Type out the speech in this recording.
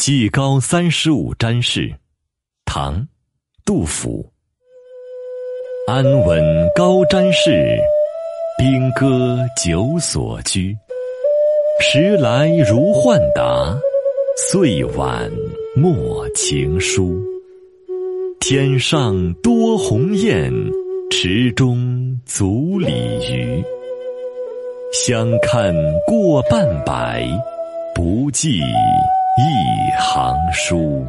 祭高三十五瞻视，唐·杜甫。安稳高瞻视，兵戈久所居。时来如唤答，岁晚莫情书。天上多鸿雁，池中足鲤鱼。相看过半百，不记书。